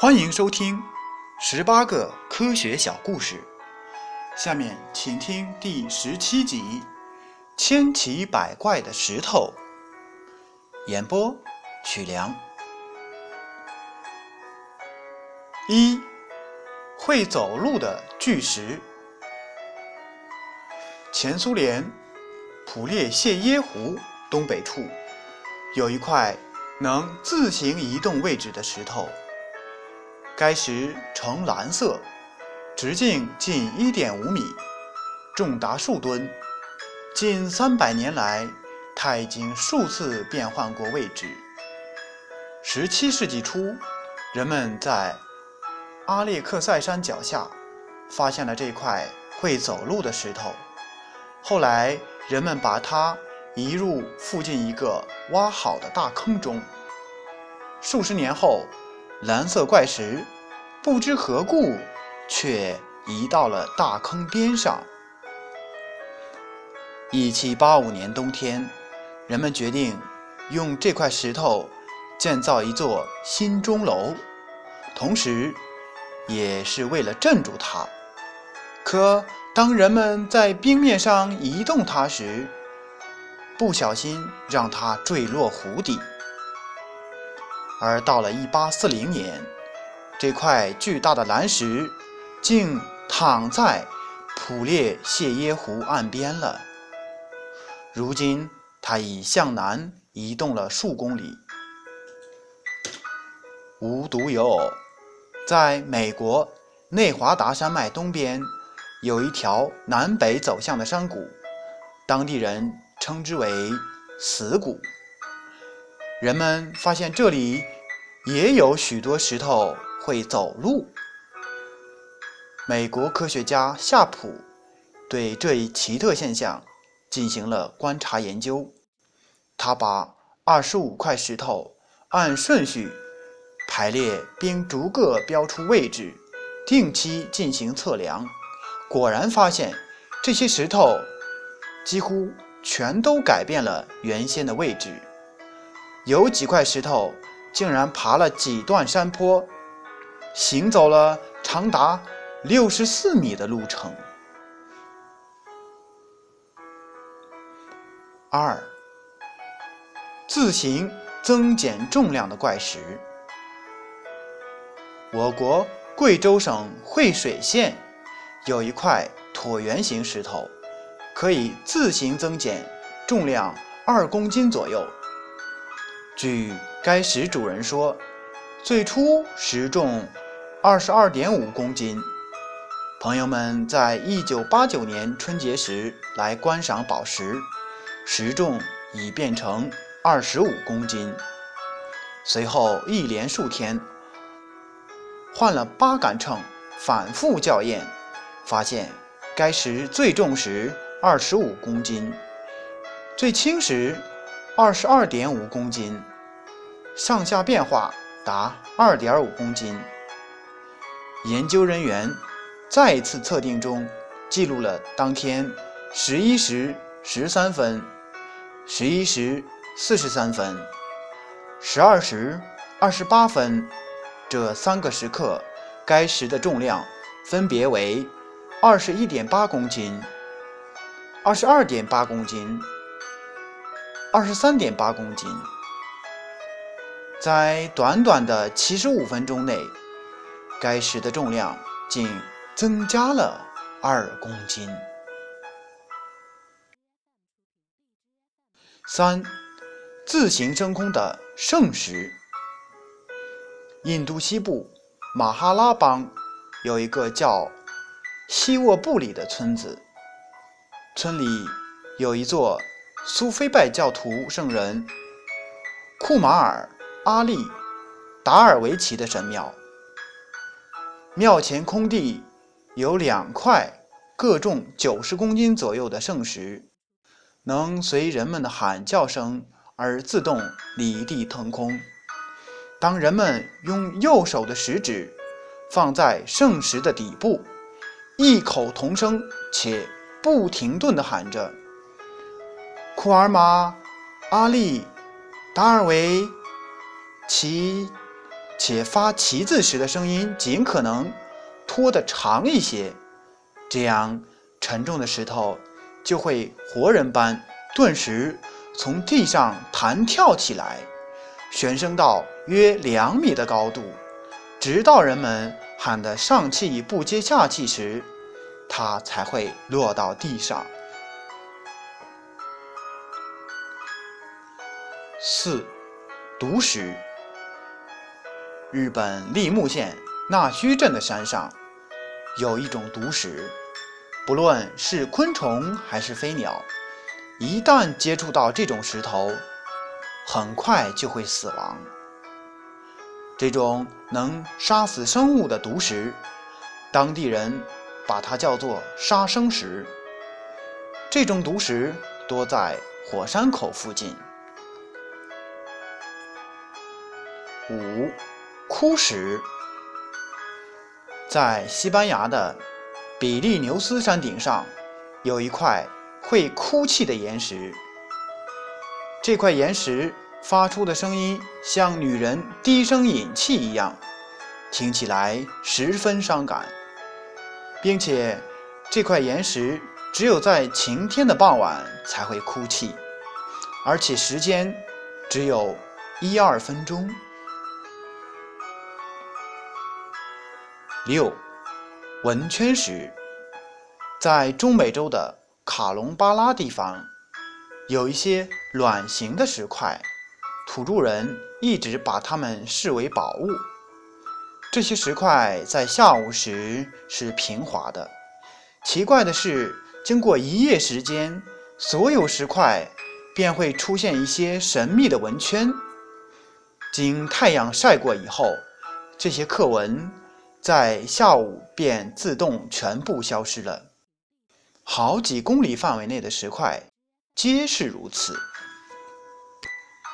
欢迎收听十八个科学小故事。下面请听第十七集《千奇百怪的石头》。演播：曲良。一会走路的巨石。前苏联普列谢耶湖东北处有一块能自行移动位置的石头。该石呈蓝色，直径近一点五米，重达数吨。近三百年来，它已经数次变换过位置。十七世纪初，人们在阿列克塞山脚下发现了这块会走路的石头。后来，人们把它移入附近一个挖好的大坑中。数十年后。蓝色怪石不知何故，却移到了大坑边上。一七八五年冬天，人们决定用这块石头建造一座新钟楼，同时，也是为了镇住它。可当人们在冰面上移动它时，不小心让它坠落湖底。而到了1840年，这块巨大的蓝石竟躺在普列谢耶湖岸边了。如今，它已向南移动了数公里。无独有偶，在美国内华达山脉东边，有一条南北走向的山谷，当地人称之为“死谷”。人们发现这里也有许多石头会走路。美国科学家夏普对这一奇特现象进行了观察研究。他把二十五块石头按顺序排列，并逐个标出位置，定期进行测量。果然发现，这些石头几乎全都改变了原先的位置。有几块石头竟然爬了几段山坡，行走了长达六十四米的路程。二，自行增减重量的怪石。我国贵州省惠水县有一块椭圆形石头，可以自行增减重量二公斤左右。据该石主人说，最初石重二十二点五公斤。朋友们在一九八九年春节时来观赏宝石，石重已变成二十五公斤。随后一连数天，换了八杆秤，反复校验，发现该石最重时二十五公斤，最轻时。二十二点五公斤，上下变化达二点五公斤。研究人员再次测定中记录了当天十一时十三分、十一时四十三分、十二时二十八分这三个时刻，该石的重量分别为二十一点八公斤、二十二点八公斤。二十三点八公斤，在短短的七十五分钟内，该石的重量竟增加了二公斤。三，自行升空的圣石。印度西部马哈拉邦有一个叫西沃布里的村子，村里有一座。苏菲拜教徒圣人库马尔阿利达尔维奇的神庙，庙前空地有两块各重九十公斤左右的圣石，能随人们的喊叫声而自动离地腾空。当人们用右手的食指放在圣石的底部，异口同声且不停顿地喊着。库尔玛、阿利、达尔维其、且发“其”字时的声音尽可能拖得长一些，这样沉重的石头就会活人般顿时从地上弹跳起来，旋升到约两米的高度，直到人们喊得上气不接下气时，它才会落到地上。四，毒石。日本立木县那须镇的山上有一种毒石，不论是昆虫还是飞鸟，一旦接触到这种石头，很快就会死亡。这种能杀死生物的毒石，当地人把它叫做“杀生石”。这种毒石多在火山口附近。五。枯石在西班牙的比利牛斯山顶上有一块会哭泣的岩石。这块岩石发出的声音像女人低声饮气一样，听起来十分伤感，并且这块岩石只有在晴天的傍晚才会哭泣，而且时间只有一二分钟。六，文圈石，在中美洲的卡隆巴拉地方，有一些卵形的石块，土著人一直把它们视为宝物。这些石块在下午时是平滑的，奇怪的是，经过一夜时间，所有石块便会出现一些神秘的纹圈。经太阳晒过以后，这些刻纹。在下午便自动全部消失了。好几公里范围内的石块皆是如此。